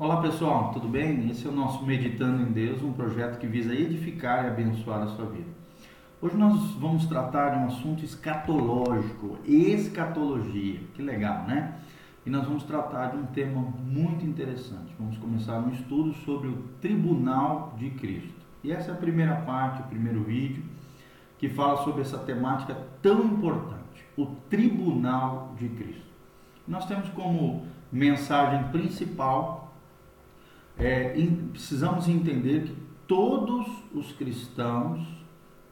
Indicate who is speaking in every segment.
Speaker 1: Olá pessoal, tudo bem? Esse é o nosso Meditando em Deus, um projeto que visa edificar e abençoar a sua vida. Hoje nós vamos tratar de um assunto escatológico, escatologia, que legal, né? E nós vamos tratar de um tema muito interessante. Vamos começar um estudo sobre o Tribunal de Cristo. E essa é a primeira parte, o primeiro vídeo, que fala sobre essa temática tão importante, o Tribunal de Cristo. Nós temos como mensagem principal é, precisamos entender que todos os cristãos,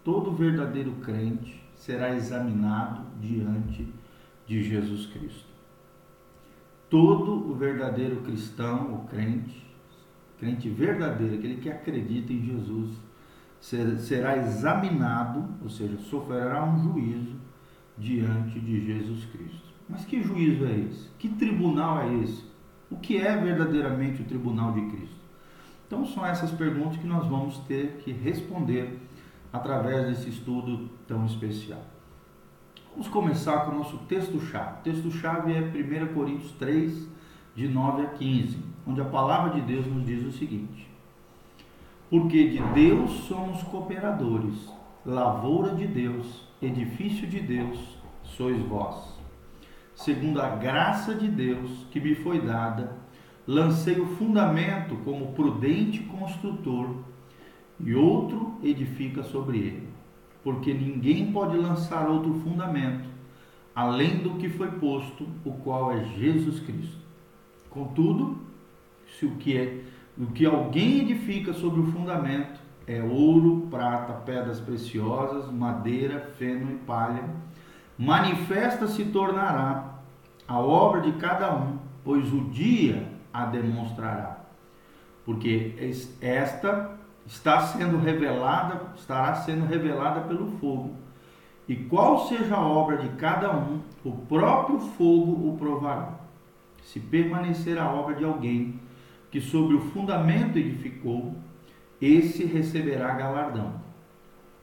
Speaker 1: todo verdadeiro crente será examinado diante de Jesus Cristo. Todo o verdadeiro cristão, o crente, crente verdadeiro, aquele que acredita em Jesus, será examinado, ou seja, sofrerá um juízo diante de Jesus Cristo. Mas que juízo é esse? Que tribunal é esse? O que é verdadeiramente o tribunal de Cristo? Então são essas perguntas que nós vamos ter que responder através desse estudo tão especial. Vamos começar com o nosso texto-chave. O texto-chave é 1 Coríntios 3, de 9 a 15, onde a palavra de Deus nos diz o seguinte: Porque de Deus somos cooperadores, lavoura de Deus, edifício de Deus sois vós segundo a graça de Deus que me foi dada, lancei o fundamento como prudente construtor, e outro edifica sobre ele. Porque ninguém pode lançar outro fundamento, além do que foi posto, o qual é Jesus Cristo. Contudo, se o que é o que alguém edifica sobre o fundamento é ouro, prata, pedras preciosas, madeira, feno e palha, manifesta se tornará a obra de cada um, pois o dia a demonstrará. Porque esta está sendo revelada, estará sendo revelada pelo fogo. E qual seja a obra de cada um, o próprio fogo o provará. Se permanecer a obra de alguém que sobre o fundamento edificou, esse receberá galardão.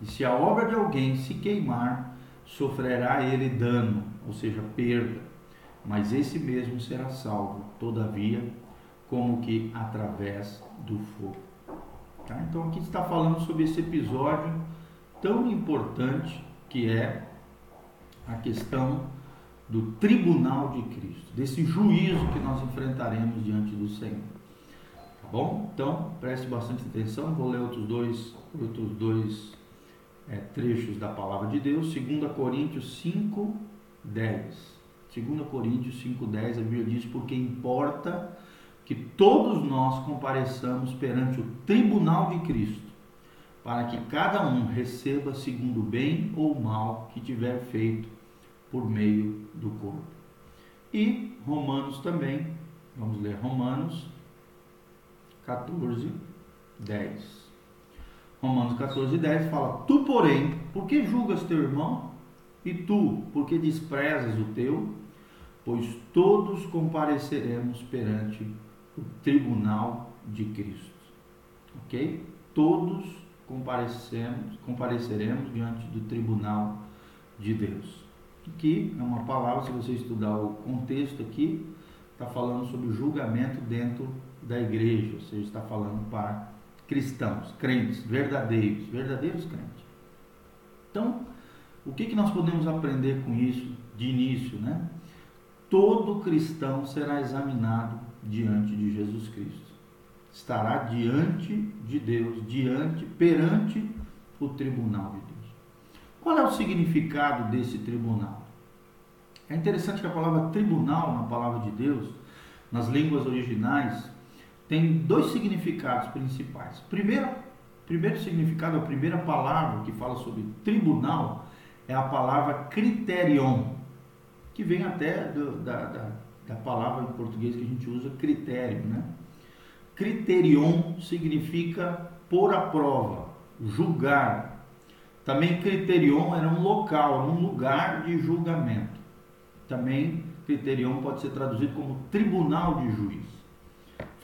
Speaker 1: E se a obra de alguém se queimar, sofrerá ele dano, ou seja, perda, mas esse mesmo será salvo, todavia, como que através do fogo. Tá? Então aqui está falando sobre esse episódio tão importante que é a questão do tribunal de Cristo, desse juízo que nós enfrentaremos diante do Senhor. Tá bom? Então preste bastante atenção, vou ler outros dois, outros dois é, trechos da palavra de Deus, 2 Coríntios 5, 10. 2 Coríntios 5,10, a Bíblia diz, porque importa que todos nós compareçamos perante o tribunal de Cristo, para que cada um receba segundo o bem ou o mal que tiver feito por meio do corpo. E Romanos também, vamos ler Romanos 14, 10. Romanos 14, 10 fala: Tu, porém, por que julgas teu irmão? E tu, por que desprezas o teu? Pois todos compareceremos perante o tribunal de Cristo. Ok? Todos compareceremos, compareceremos diante do tribunal de Deus. Aqui é uma palavra, se você estudar o contexto aqui, está falando sobre o julgamento dentro da igreja, ou seja, está falando para cristãos, crentes, verdadeiros, verdadeiros crentes. Então, o que, que nós podemos aprender com isso de início, né? Todo cristão será examinado diante de Jesus Cristo. Estará diante de Deus, diante, perante o tribunal de Deus. Qual é o significado desse tribunal? É interessante que a palavra tribunal, na palavra de Deus, nas línguas originais, tem dois significados principais. Primeiro, primeiro significado, a primeira palavra que fala sobre tribunal é a palavra criterion, que vem até do, da, da, da, palavra em português que a gente usa, critério. Né? Criterion significa pôr à prova, julgar. Também criterion era um local, um lugar de julgamento. Também criterion pode ser traduzido como tribunal de juiz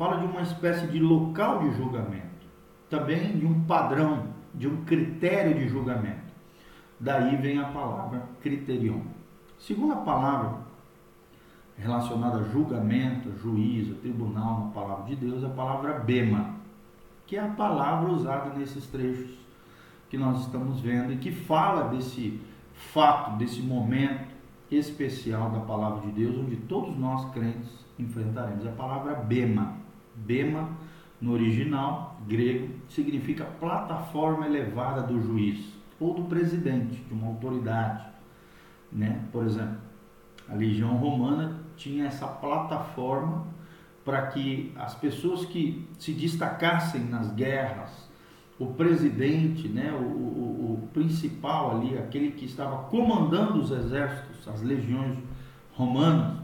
Speaker 1: fala de uma espécie de local de julgamento, também de um padrão, de um critério de julgamento. Daí vem a palavra criterion. Segunda palavra relacionada a julgamento, juízo, tribunal na palavra de Deus, é a palavra bema, que é a palavra usada nesses trechos que nós estamos vendo e que fala desse fato, desse momento especial da palavra de Deus, onde todos nós crentes enfrentaremos. É a palavra bema. Bema, no original grego, significa plataforma elevada do juiz ou do presidente, de uma autoridade. Né? Por exemplo, a legião romana tinha essa plataforma para que as pessoas que se destacassem nas guerras, o presidente, né, o, o, o, principal ali, aquele que estava comandando os exércitos, as legiões romanas,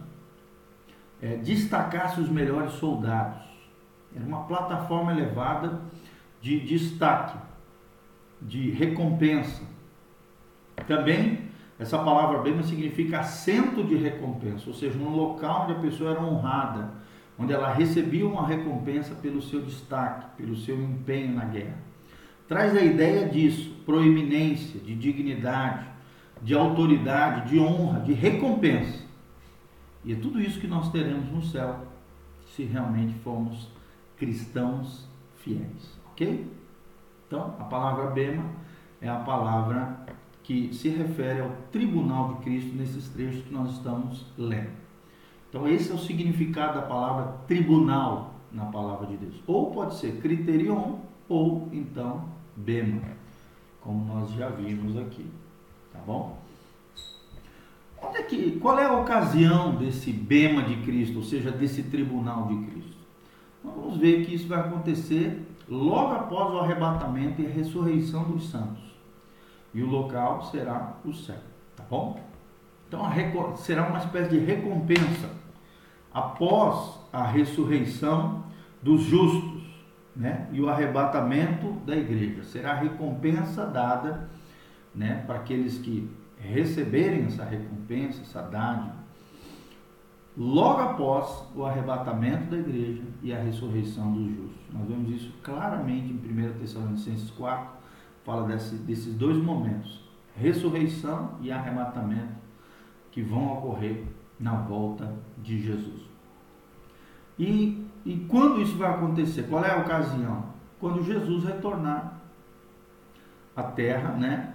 Speaker 1: é, destacasse os melhores soldados. Era uma plataforma elevada de destaque, de recompensa. Também essa palavra bema significa assento de recompensa, ou seja, um local onde a pessoa era honrada, onde ela recebia uma recompensa pelo seu destaque, pelo seu empenho na guerra. Traz a ideia disso, proeminência, de dignidade, de autoridade, de honra, de recompensa. E é tudo isso que nós teremos no céu, se realmente formos cristãos fiéis, ok? Então, a palavra bema é a palavra que se refere ao tribunal de Cristo nesses trechos que nós estamos lendo. Então, esse é o significado da palavra tribunal na palavra de Deus. Ou pode ser criterion, ou então bema, como nós já vimos aqui. Tá bom? Onde é que, qual é a ocasião desse bema de Cristo, ou seja, desse tribunal de Cristo? Vamos ver que isso vai acontecer logo após o arrebatamento e a ressurreição dos santos. E o local será o céu, tá bom? Então será uma espécie de recompensa após a ressurreição dos justos, né? E o arrebatamento da igreja será a recompensa dada, né, para aqueles que receberem essa recompensa, essa dádiva, logo após o arrebatamento da igreja e a ressurreição dos justos. Nós vemos isso claramente em 1 Tessalonicenses 4, fala desse, desses dois momentos, ressurreição e arrebatamento, que vão ocorrer na volta de Jesus. E, e quando isso vai acontecer? Qual é a ocasião? Quando Jesus retornar à terra, né?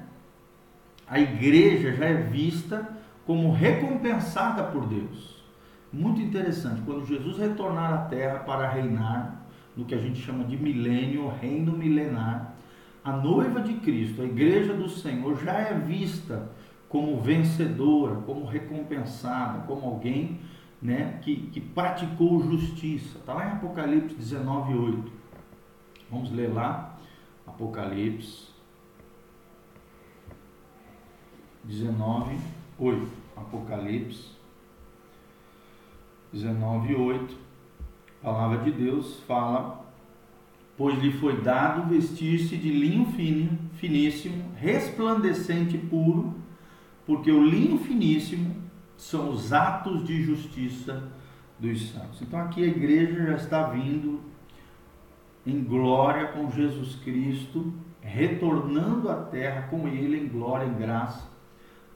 Speaker 1: a igreja já é vista como recompensada por Deus. Muito interessante, quando Jesus retornar à terra para reinar, no que a gente chama de milênio, reino milenar, a noiva de Cristo, a igreja do Senhor, já é vista como vencedora, como recompensada, como alguém né, que, que praticou justiça. Está lá em Apocalipse 19, 8. Vamos ler lá, Apocalipse 19, 8. Apocalipse 19, 8. A palavra de Deus fala: Pois lhe foi dado vestir-se de linho fino, finíssimo, resplandecente e puro, porque o linho finíssimo são os atos de justiça dos santos. Então aqui a igreja já está vindo em glória com Jesus Cristo, retornando à terra com ele em glória e graça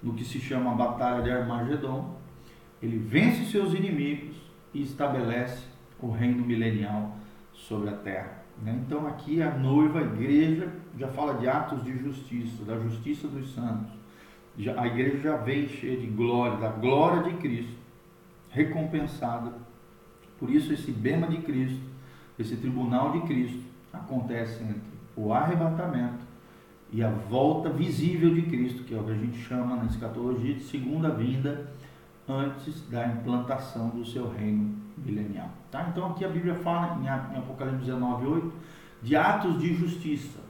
Speaker 1: no que se chama a Batalha de Armagedon, ele vence seus inimigos e estabelece o reino milenial sobre a terra. Né? Então aqui a noiva, a igreja, já fala de atos de justiça, da justiça dos santos. A igreja já vem cheia de glória, da glória de Cristo, recompensada. Por isso esse bema de Cristo, esse tribunal de Cristo, acontece entre o arrebatamento e a volta visível de Cristo, que é o que a gente chama na escatologia de segunda vinda antes da implantação do seu reino milenial. Tá? Então aqui a Bíblia fala em Apocalipse 19, 8, de atos de justiça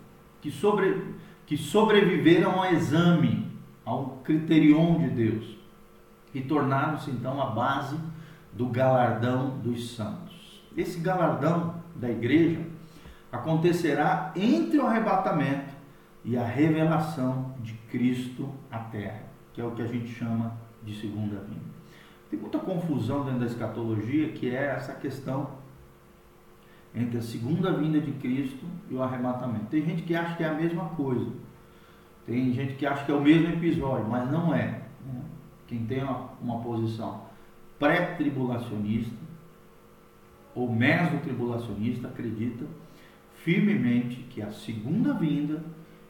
Speaker 1: que, sobre, que sobreviveram ao exame, ao criterion de Deus e tornaram-se então a base do galardão dos santos. Esse galardão da igreja acontecerá entre o arrebatamento e a revelação de Cristo à terra, que é o que a gente chama de segunda vinda. Tem muita confusão dentro da escatologia, que é essa questão entre a segunda vinda de Cristo e o arrebatamento. Tem gente que acha que é a mesma coisa. Tem gente que acha que é o mesmo episódio, mas não é. Quem tem uma, uma posição pré-tribulacionista ou meso-tribulacionista acredita firmemente que a segunda vinda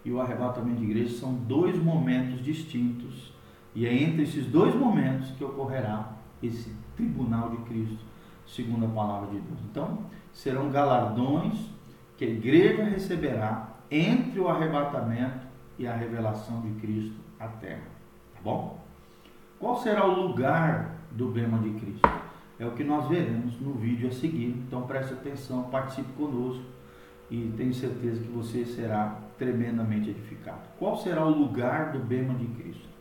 Speaker 1: e o arrebatamento de igreja são dois momentos distintos e é entre esses dois momentos que ocorrerá esse tribunal de Cristo, segundo a palavra de Deus. Então, serão galardões que a igreja receberá entre o arrebatamento e a revelação de Cristo à terra. Tá bom? Qual será o lugar do bema de Cristo? É o que nós veremos no vídeo a seguir. Então preste atenção, participe conosco e tenho certeza que você será tremendamente edificado. Qual será o lugar do bema de Cristo?